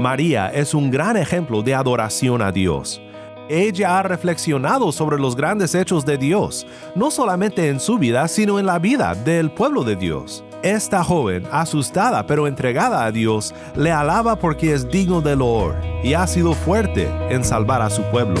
María es un gran ejemplo de adoración a Dios. Ella ha reflexionado sobre los grandes hechos de Dios, no solamente en su vida, sino en la vida del pueblo de Dios. Esta joven, asustada pero entregada a Dios, le alaba porque es digno de loor y ha sido fuerte en salvar a su pueblo.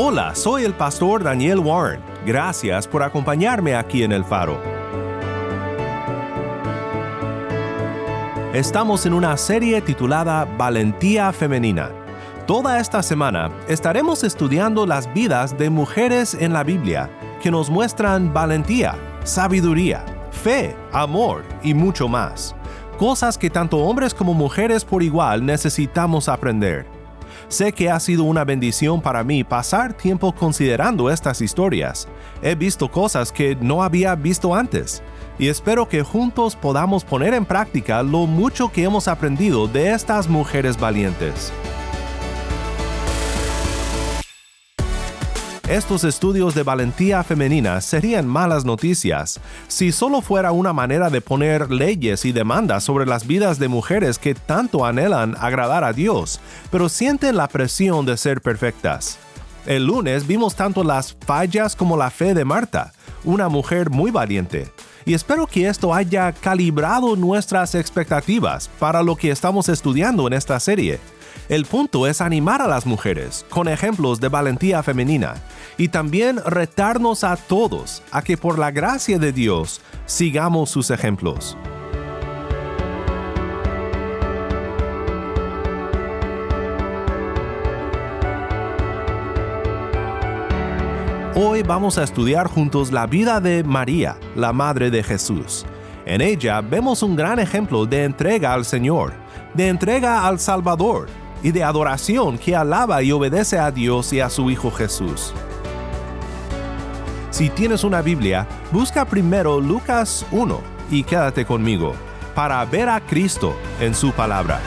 Hola, soy el pastor Daniel Warren. Gracias por acompañarme aquí en el faro. Estamos en una serie titulada Valentía Femenina. Toda esta semana estaremos estudiando las vidas de mujeres en la Biblia que nos muestran valentía, sabiduría, fe, amor y mucho más. Cosas que tanto hombres como mujeres por igual necesitamos aprender. Sé que ha sido una bendición para mí pasar tiempo considerando estas historias. He visto cosas que no había visto antes y espero que juntos podamos poner en práctica lo mucho que hemos aprendido de estas mujeres valientes. Estos estudios de valentía femenina serían malas noticias si solo fuera una manera de poner leyes y demandas sobre las vidas de mujeres que tanto anhelan agradar a Dios, pero sienten la presión de ser perfectas. El lunes vimos tanto las fallas como la fe de Marta, una mujer muy valiente, y espero que esto haya calibrado nuestras expectativas para lo que estamos estudiando en esta serie. El punto es animar a las mujeres con ejemplos de valentía femenina y también retarnos a todos a que por la gracia de Dios sigamos sus ejemplos. Hoy vamos a estudiar juntos la vida de María, la Madre de Jesús. En ella vemos un gran ejemplo de entrega al Señor, de entrega al Salvador y de adoración que alaba y obedece a Dios y a su Hijo Jesús. Si tienes una Biblia, busca primero Lucas 1 y quédate conmigo para ver a Cristo en su palabra.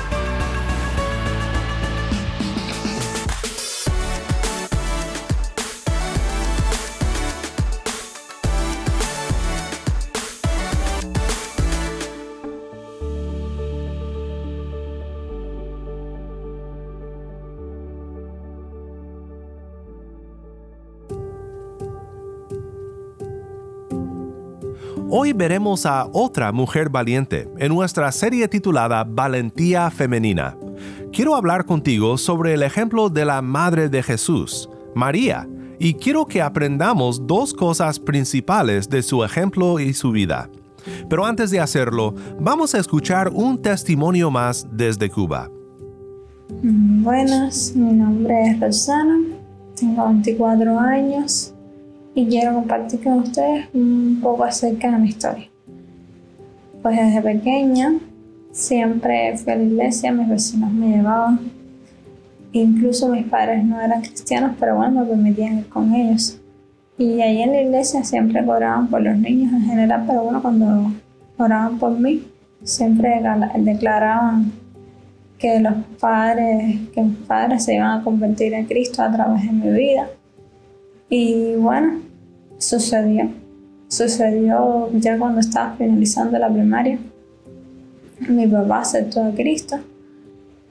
Veremos a otra mujer valiente en nuestra serie titulada Valentía Femenina. Quiero hablar contigo sobre el ejemplo de la Madre de Jesús, María, y quiero que aprendamos dos cosas principales de su ejemplo y su vida. Pero antes de hacerlo, vamos a escuchar un testimonio más desde Cuba. Buenas, mi nombre es Rosana, tengo 24 años, y quiero compartir con ustedes un poco acerca de mi historia. Pues desde pequeña siempre fui a la iglesia, mis vecinos me llevaban, incluso mis padres no eran cristianos, pero bueno, me permitían ir con ellos. Y ahí en la iglesia siempre oraban por los niños en general, pero bueno, cuando oraban por mí, siempre declaraban que los padres, que mis padres se iban a convertir en Cristo a través de mi vida y bueno, sucedió. Sucedió ya cuando estaba finalizando la primaria. Mi papá aceptó a Cristo,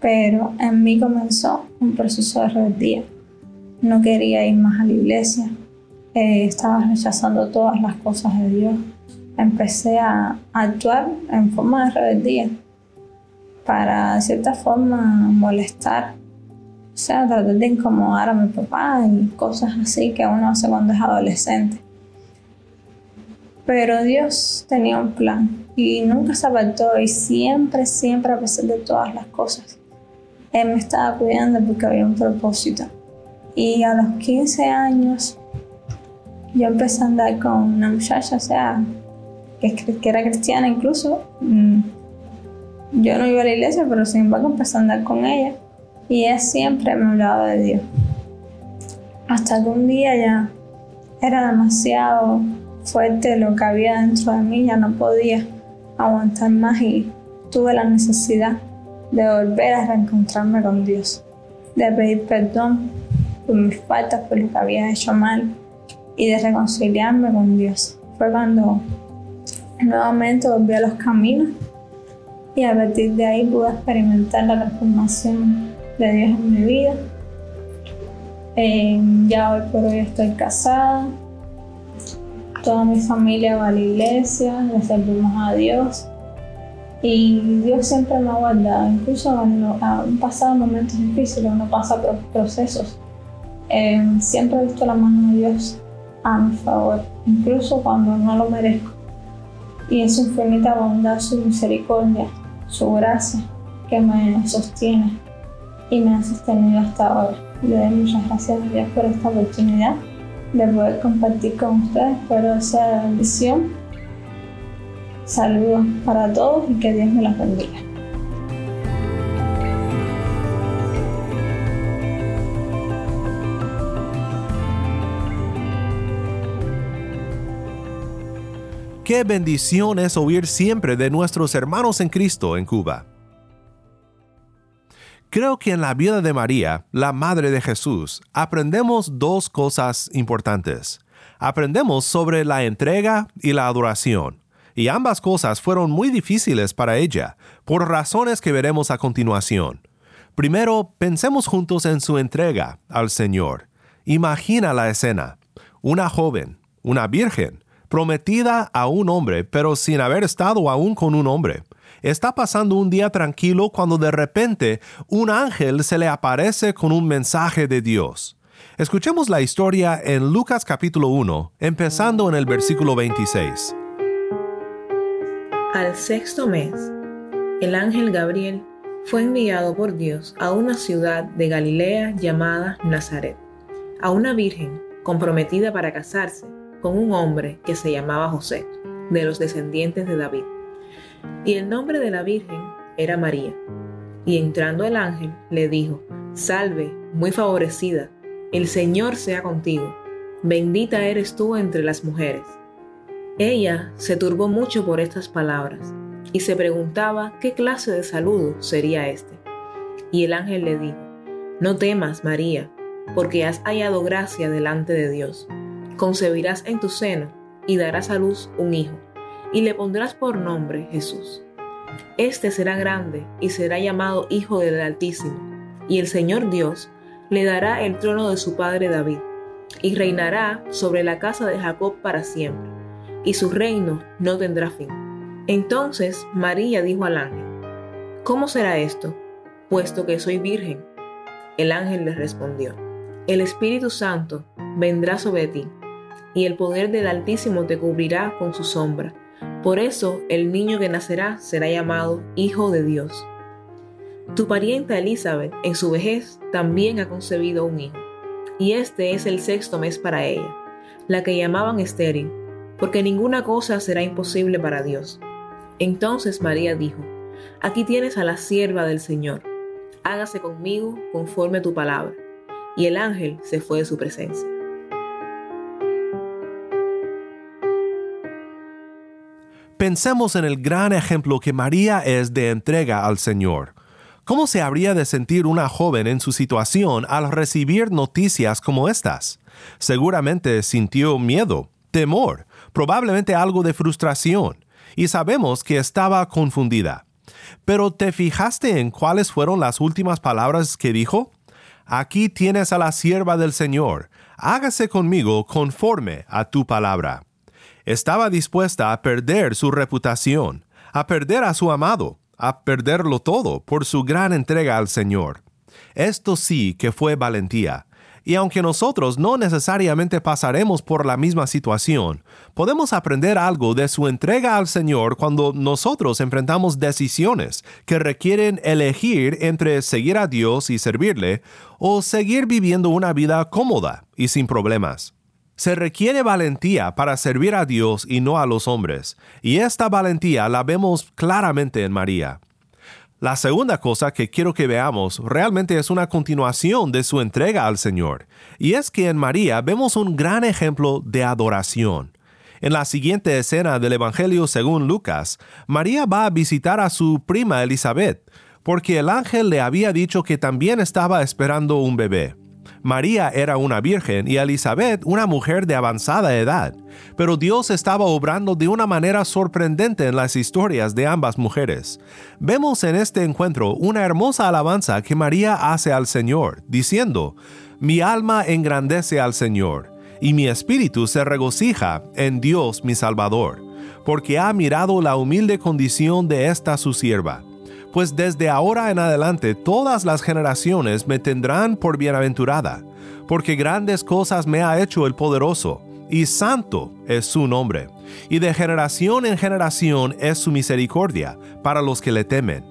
pero en mí comenzó un proceso de rebeldía. No quería ir más a la iglesia, eh, estaba rechazando todas las cosas de Dios. Empecé a actuar en forma de rebeldía para de cierta forma molestar sea, tratar de incomodar a mi papá y cosas así que uno hace cuando es adolescente. Pero Dios tenía un plan y nunca se apartó y siempre, siempre a pesar de todas las cosas, Él me estaba cuidando porque había un propósito. Y a los 15 años yo empecé a andar con una muchacha, o sea, que, que era cristiana incluso. Mm, yo no iba a la iglesia, pero sin embargo empecé a andar con ella. Y ella siempre me hablaba de Dios. Hasta que un día ya era demasiado fuerte lo que había dentro de mí, ya no podía aguantar más y tuve la necesidad de volver a reencontrarme con Dios, de pedir perdón por mis faltas, por lo que había hecho mal y de reconciliarme con Dios. Fue cuando nuevamente volví a los caminos y a partir de ahí pude experimentar la transformación de Dios en mi vida. Eh, ya hoy por hoy estoy casada, toda mi familia va a la iglesia, le servimos a Dios y Dios siempre me ha guardado, incluso cuando han pasado momentos difíciles, uno pasa por procesos. Eh, siempre he visto la mano de Dios a mi favor, incluso cuando no lo merezco. Y es su infinita bondad, su misericordia, su gracia que me sostiene y me ha sostenido hasta ahora. Le doy muchas gracias a Dios por esta oportunidad de poder compartir con ustedes. Espero sea de bendición. Saludos para todos y que Dios me los bendiga. Qué bendición es oír siempre de nuestros hermanos en Cristo en Cuba. Creo que en la vida de María, la Madre de Jesús, aprendemos dos cosas importantes. Aprendemos sobre la entrega y la adoración, y ambas cosas fueron muy difíciles para ella, por razones que veremos a continuación. Primero, pensemos juntos en su entrega al Señor. Imagina la escena. Una joven, una virgen, prometida a un hombre, pero sin haber estado aún con un hombre. Está pasando un día tranquilo cuando de repente un ángel se le aparece con un mensaje de Dios. Escuchemos la historia en Lucas capítulo 1, empezando en el versículo 26. Al sexto mes, el ángel Gabriel fue enviado por Dios a una ciudad de Galilea llamada Nazaret, a una virgen comprometida para casarse con un hombre que se llamaba José, de los descendientes de David. Y el nombre de la Virgen era María. Y entrando el ángel le dijo, Salve, muy favorecida, el Señor sea contigo, bendita eres tú entre las mujeres. Ella se turbó mucho por estas palabras y se preguntaba qué clase de saludo sería este. Y el ángel le dijo, No temas, María, porque has hallado gracia delante de Dios concebirás en tu seno y darás a luz un hijo, y le pondrás por nombre Jesús. Este será grande y será llamado Hijo del Altísimo, y el Señor Dios le dará el trono de su padre David, y reinará sobre la casa de Jacob para siempre, y su reino no tendrá fin. Entonces María dijo al ángel, ¿Cómo será esto, puesto que soy virgen? El ángel le respondió, El Espíritu Santo vendrá sobre ti y el poder del Altísimo te cubrirá con su sombra. Por eso el niño que nacerá será llamado Hijo de Dios. Tu parienta Elizabeth, en su vejez, también ha concebido un hijo, y este es el sexto mes para ella, la que llamaban estéril, porque ninguna cosa será imposible para Dios. Entonces María dijo, Aquí tienes a la sierva del Señor, hágase conmigo conforme a tu palabra. Y el ángel se fue de su presencia. Pensemos en el gran ejemplo que María es de entrega al Señor. ¿Cómo se habría de sentir una joven en su situación al recibir noticias como estas? Seguramente sintió miedo, temor, probablemente algo de frustración, y sabemos que estaba confundida. Pero ¿te fijaste en cuáles fueron las últimas palabras que dijo? Aquí tienes a la sierva del Señor, hágase conmigo conforme a tu palabra. Estaba dispuesta a perder su reputación, a perder a su amado, a perderlo todo por su gran entrega al Señor. Esto sí que fue valentía. Y aunque nosotros no necesariamente pasaremos por la misma situación, podemos aprender algo de su entrega al Señor cuando nosotros enfrentamos decisiones que requieren elegir entre seguir a Dios y servirle o seguir viviendo una vida cómoda y sin problemas. Se requiere valentía para servir a Dios y no a los hombres, y esta valentía la vemos claramente en María. La segunda cosa que quiero que veamos realmente es una continuación de su entrega al Señor, y es que en María vemos un gran ejemplo de adoración. En la siguiente escena del Evangelio según Lucas, María va a visitar a su prima Elizabeth, porque el ángel le había dicho que también estaba esperando un bebé. María era una virgen y Elizabeth una mujer de avanzada edad, pero Dios estaba obrando de una manera sorprendente en las historias de ambas mujeres. Vemos en este encuentro una hermosa alabanza que María hace al Señor, diciendo, Mi alma engrandece al Señor, y mi espíritu se regocija en Dios mi Salvador, porque ha mirado la humilde condición de esta su sierva pues desde ahora en adelante todas las generaciones me tendrán por bienaventurada, porque grandes cosas me ha hecho el poderoso, y santo es su nombre, y de generación en generación es su misericordia para los que le temen.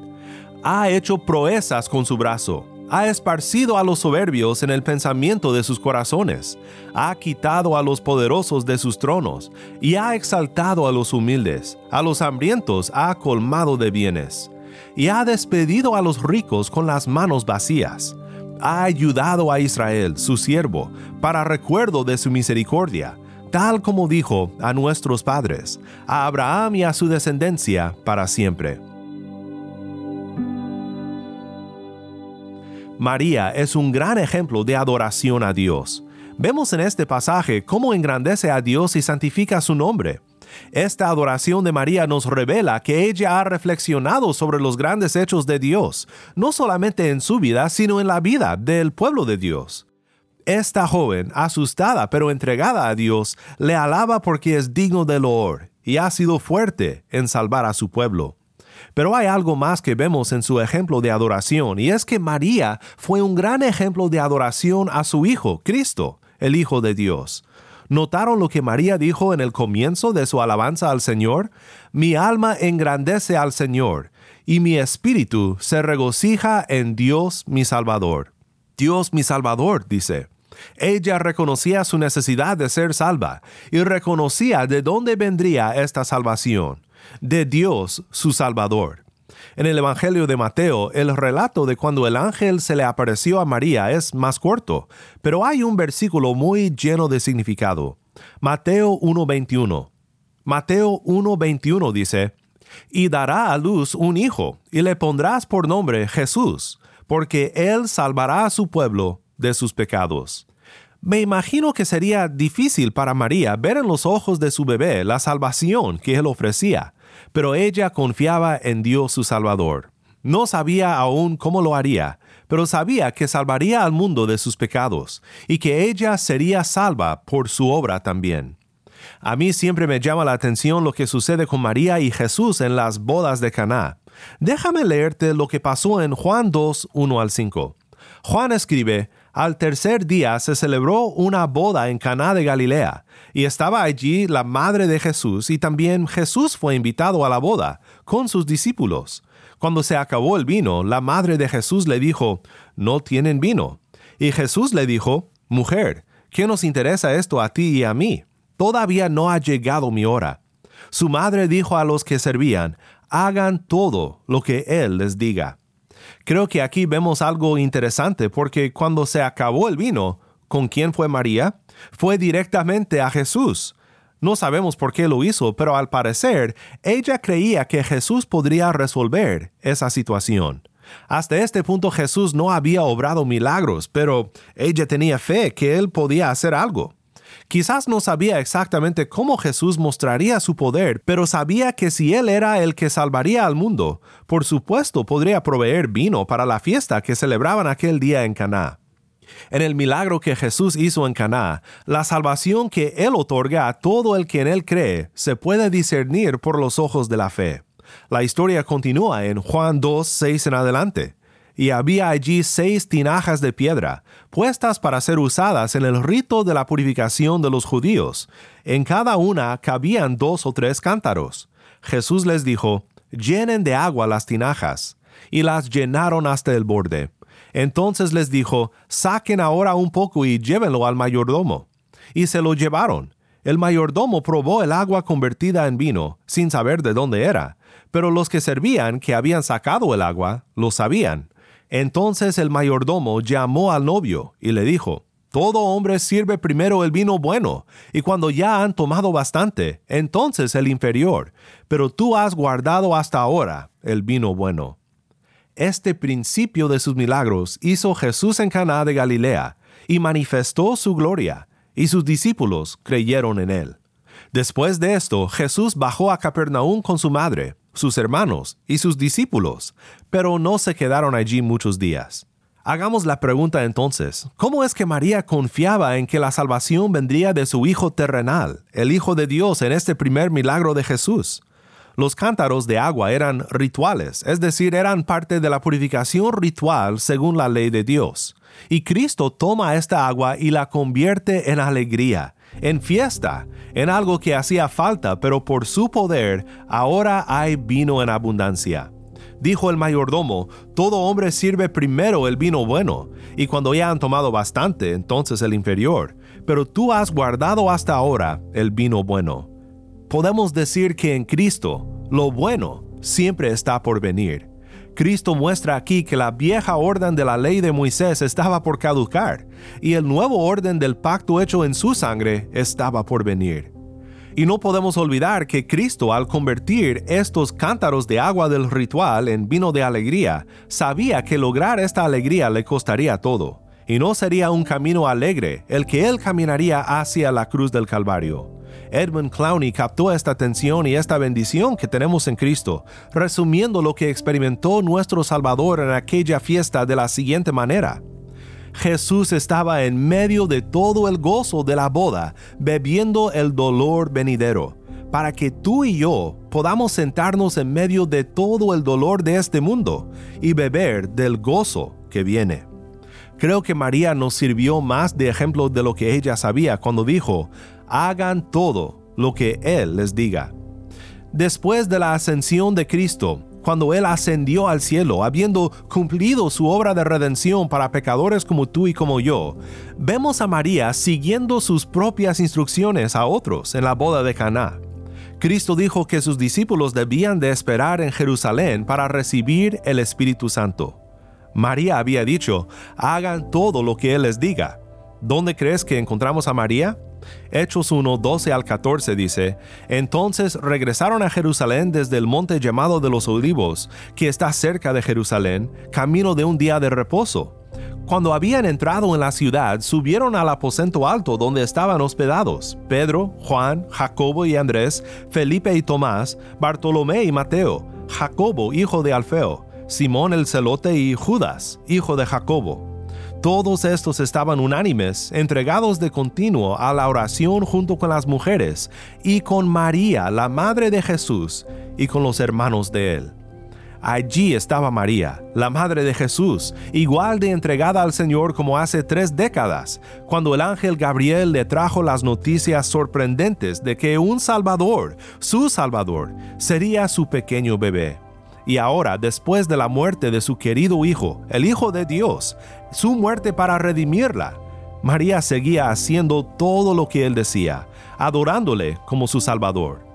Ha hecho proezas con su brazo, ha esparcido a los soberbios en el pensamiento de sus corazones, ha quitado a los poderosos de sus tronos, y ha exaltado a los humildes, a los hambrientos ha colmado de bienes y ha despedido a los ricos con las manos vacías. Ha ayudado a Israel, su siervo, para recuerdo de su misericordia, tal como dijo a nuestros padres, a Abraham y a su descendencia para siempre. María es un gran ejemplo de adoración a Dios. Vemos en este pasaje cómo engrandece a Dios y santifica su nombre. Esta adoración de María nos revela que ella ha reflexionado sobre los grandes hechos de Dios, no solamente en su vida, sino en la vida del pueblo de Dios. Esta joven, asustada pero entregada a Dios, le alaba porque es digno de loor y ha sido fuerte en salvar a su pueblo. Pero hay algo más que vemos en su ejemplo de adoración, y es que María fue un gran ejemplo de adoración a su Hijo, Cristo, el Hijo de Dios. ¿Notaron lo que María dijo en el comienzo de su alabanza al Señor? Mi alma engrandece al Señor, y mi espíritu se regocija en Dios mi Salvador. Dios mi Salvador, dice. Ella reconocía su necesidad de ser salva y reconocía de dónde vendría esta salvación, de Dios su Salvador. En el Evangelio de Mateo, el relato de cuando el ángel se le apareció a María es más corto, pero hay un versículo muy lleno de significado. Mateo 1.21. Mateo 1.21 dice, Y dará a luz un hijo, y le pondrás por nombre Jesús, porque él salvará a su pueblo de sus pecados. Me imagino que sería difícil para María ver en los ojos de su bebé la salvación que él ofrecía, pero ella confiaba en Dios su Salvador. No sabía aún cómo lo haría, pero sabía que salvaría al mundo de sus pecados y que ella sería salva por su obra también. A mí siempre me llama la atención lo que sucede con María y Jesús en las bodas de Caná. Déjame leerte lo que pasó en Juan 2, 1 al 5. Juan escribe, al tercer día se celebró una boda en Caná de Galilea, y estaba allí la madre de Jesús, y también Jesús fue invitado a la boda con sus discípulos. Cuando se acabó el vino, la madre de Jesús le dijo, No tienen vino. Y Jesús le dijo, Mujer, ¿qué nos interesa esto a ti y a mí? Todavía no ha llegado mi hora. Su madre dijo a los que servían, Hagan todo lo que Él les diga. Creo que aquí vemos algo interesante porque cuando se acabó el vino, ¿con quién fue María? Fue directamente a Jesús. No sabemos por qué lo hizo, pero al parecer ella creía que Jesús podría resolver esa situación. Hasta este punto Jesús no había obrado milagros, pero ella tenía fe que él podía hacer algo. Quizás no sabía exactamente cómo Jesús mostraría su poder, pero sabía que si Él era el que salvaría al mundo, por supuesto podría proveer vino para la fiesta que celebraban aquel día en Caná. En el milagro que Jesús hizo en Caná, la salvación que Él otorga a todo el que en Él cree se puede discernir por los ojos de la fe. La historia continúa en Juan 2, 6 en adelante. Y había allí seis tinajas de piedra, puestas para ser usadas en el rito de la purificación de los judíos. En cada una cabían dos o tres cántaros. Jesús les dijo, llenen de agua las tinajas, y las llenaron hasta el borde. Entonces les dijo, saquen ahora un poco y llévenlo al mayordomo. Y se lo llevaron. El mayordomo probó el agua convertida en vino, sin saber de dónde era, pero los que servían, que habían sacado el agua, lo sabían. Entonces el mayordomo llamó al novio y le dijo, Todo hombre sirve primero el vino bueno, y cuando ya han tomado bastante, entonces el inferior, pero tú has guardado hasta ahora el vino bueno. Este principio de sus milagros hizo Jesús en Caná de Galilea, y manifestó su gloria, y sus discípulos creyeron en él. Después de esto, Jesús bajó a Capernaum con su madre, sus hermanos y sus discípulos, pero no se quedaron allí muchos días. Hagamos la pregunta entonces, ¿cómo es que María confiaba en que la salvación vendría de su Hijo terrenal, el Hijo de Dios en este primer milagro de Jesús? Los cántaros de agua eran rituales, es decir, eran parte de la purificación ritual según la ley de Dios. Y Cristo toma esta agua y la convierte en alegría, en fiesta, en algo que hacía falta, pero por su poder ahora hay vino en abundancia. Dijo el mayordomo, todo hombre sirve primero el vino bueno, y cuando ya han tomado bastante, entonces el inferior, pero tú has guardado hasta ahora el vino bueno. Podemos decir que en Cristo, lo bueno siempre está por venir. Cristo muestra aquí que la vieja orden de la ley de Moisés estaba por caducar y el nuevo orden del pacto hecho en su sangre estaba por venir. Y no podemos olvidar que Cristo al convertir estos cántaros de agua del ritual en vino de alegría, sabía que lograr esta alegría le costaría todo, y no sería un camino alegre el que él caminaría hacia la cruz del Calvario. Edmund Clowney captó esta tensión y esta bendición que tenemos en Cristo, resumiendo lo que experimentó nuestro Salvador en aquella fiesta de la siguiente manera. Jesús estaba en medio de todo el gozo de la boda, bebiendo el dolor venidero, para que tú y yo podamos sentarnos en medio de todo el dolor de este mundo y beber del gozo que viene. Creo que María nos sirvió más de ejemplo de lo que ella sabía cuando dijo, hagan todo lo que Él les diga. Después de la ascensión de Cristo, cuando Él ascendió al cielo, habiendo cumplido su obra de redención para pecadores como tú y como yo, vemos a María siguiendo sus propias instrucciones a otros en la boda de Caná. Cristo dijo que sus discípulos debían de esperar en Jerusalén para recibir el Espíritu Santo. María había dicho, hagan todo lo que Él les diga. ¿Dónde crees que encontramos a María? Hechos 1, 12 al 14 dice, Entonces regresaron a Jerusalén desde el monte llamado de los olivos, que está cerca de Jerusalén, camino de un día de reposo. Cuando habían entrado en la ciudad, subieron al aposento alto donde estaban hospedados Pedro, Juan, Jacobo y Andrés, Felipe y Tomás, Bartolomé y Mateo, Jacobo, hijo de Alfeo, Simón el celote y Judas, hijo de Jacobo. Todos estos estaban unánimes, entregados de continuo a la oración junto con las mujeres, y con María, la madre de Jesús, y con los hermanos de él. Allí estaba María, la madre de Jesús, igual de entregada al Señor como hace tres décadas, cuando el ángel Gabriel le trajo las noticias sorprendentes de que un Salvador, su Salvador, sería su pequeño bebé. Y ahora, después de la muerte de su querido Hijo, el Hijo de Dios, su muerte para redimirla, María seguía haciendo todo lo que él decía, adorándole como su Salvador.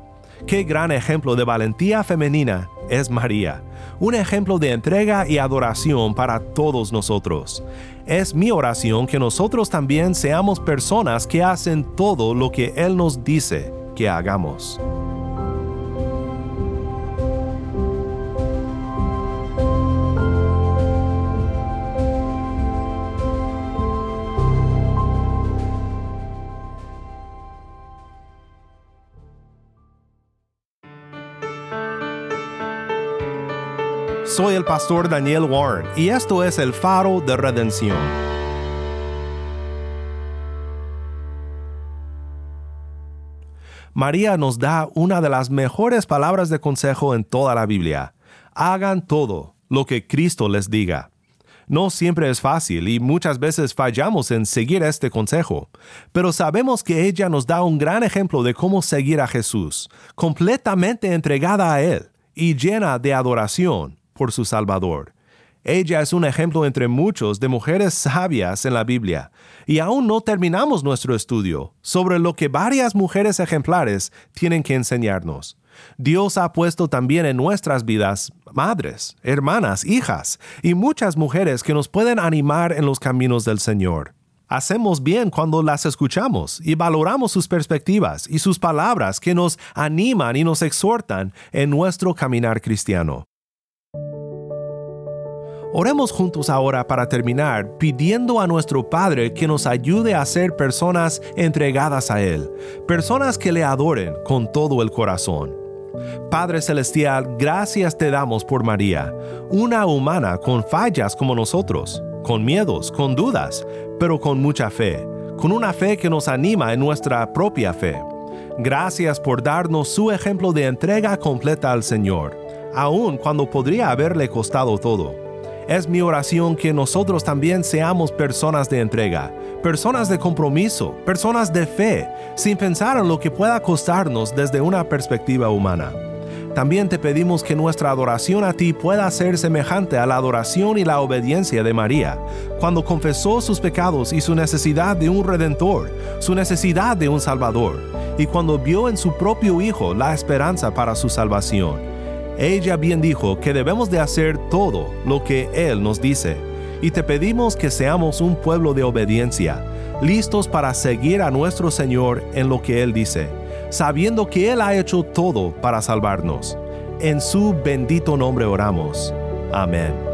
Qué gran ejemplo de valentía femenina es María, un ejemplo de entrega y adoración para todos nosotros. Es mi oración que nosotros también seamos personas que hacen todo lo que Él nos dice que hagamos. Soy el pastor Daniel Warren y esto es el faro de redención. María nos da una de las mejores palabras de consejo en toda la Biblia. Hagan todo lo que Cristo les diga. No siempre es fácil y muchas veces fallamos en seguir este consejo, pero sabemos que ella nos da un gran ejemplo de cómo seguir a Jesús, completamente entregada a Él y llena de adoración por su Salvador. Ella es un ejemplo entre muchos de mujeres sabias en la Biblia, y aún no terminamos nuestro estudio sobre lo que varias mujeres ejemplares tienen que enseñarnos. Dios ha puesto también en nuestras vidas madres, hermanas, hijas y muchas mujeres que nos pueden animar en los caminos del Señor. Hacemos bien cuando las escuchamos y valoramos sus perspectivas y sus palabras que nos animan y nos exhortan en nuestro caminar cristiano. Oremos juntos ahora para terminar pidiendo a nuestro Padre que nos ayude a ser personas entregadas a Él, personas que le adoren con todo el corazón. Padre Celestial, gracias te damos por María, una humana con fallas como nosotros, con miedos, con dudas, pero con mucha fe, con una fe que nos anima en nuestra propia fe. Gracias por darnos su ejemplo de entrega completa al Señor, aun cuando podría haberle costado todo. Es mi oración que nosotros también seamos personas de entrega, personas de compromiso, personas de fe, sin pensar en lo que pueda costarnos desde una perspectiva humana. También te pedimos que nuestra adoración a ti pueda ser semejante a la adoración y la obediencia de María, cuando confesó sus pecados y su necesidad de un redentor, su necesidad de un salvador, y cuando vio en su propio Hijo la esperanza para su salvación ella bien dijo que debemos de hacer todo lo que Él nos dice, y te pedimos que seamos un pueblo de obediencia, listos para seguir a nuestro Señor en lo que Él dice, sabiendo que Él ha hecho todo para salvarnos. En su bendito nombre oramos. Amén.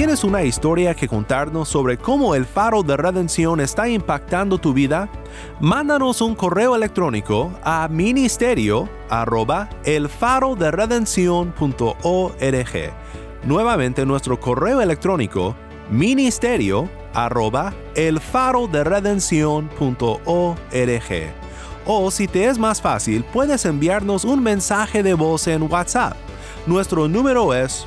¿Tienes una historia que contarnos sobre cómo el faro de redención está impactando tu vida? Mándanos un correo electrónico a ministerio arroba el faro de Nuevamente nuestro correo electrónico ministerio arroba el faro de O si te es más fácil, puedes enviarnos un mensaje de voz en WhatsApp. Nuestro número es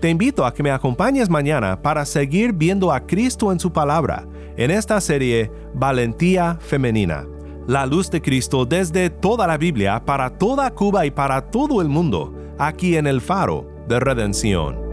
te invito a que me acompañes mañana para seguir viendo a Cristo en su palabra en esta serie Valentía Femenina. La luz de Cristo desde toda la Biblia para toda Cuba y para todo el mundo, aquí en el faro de redención.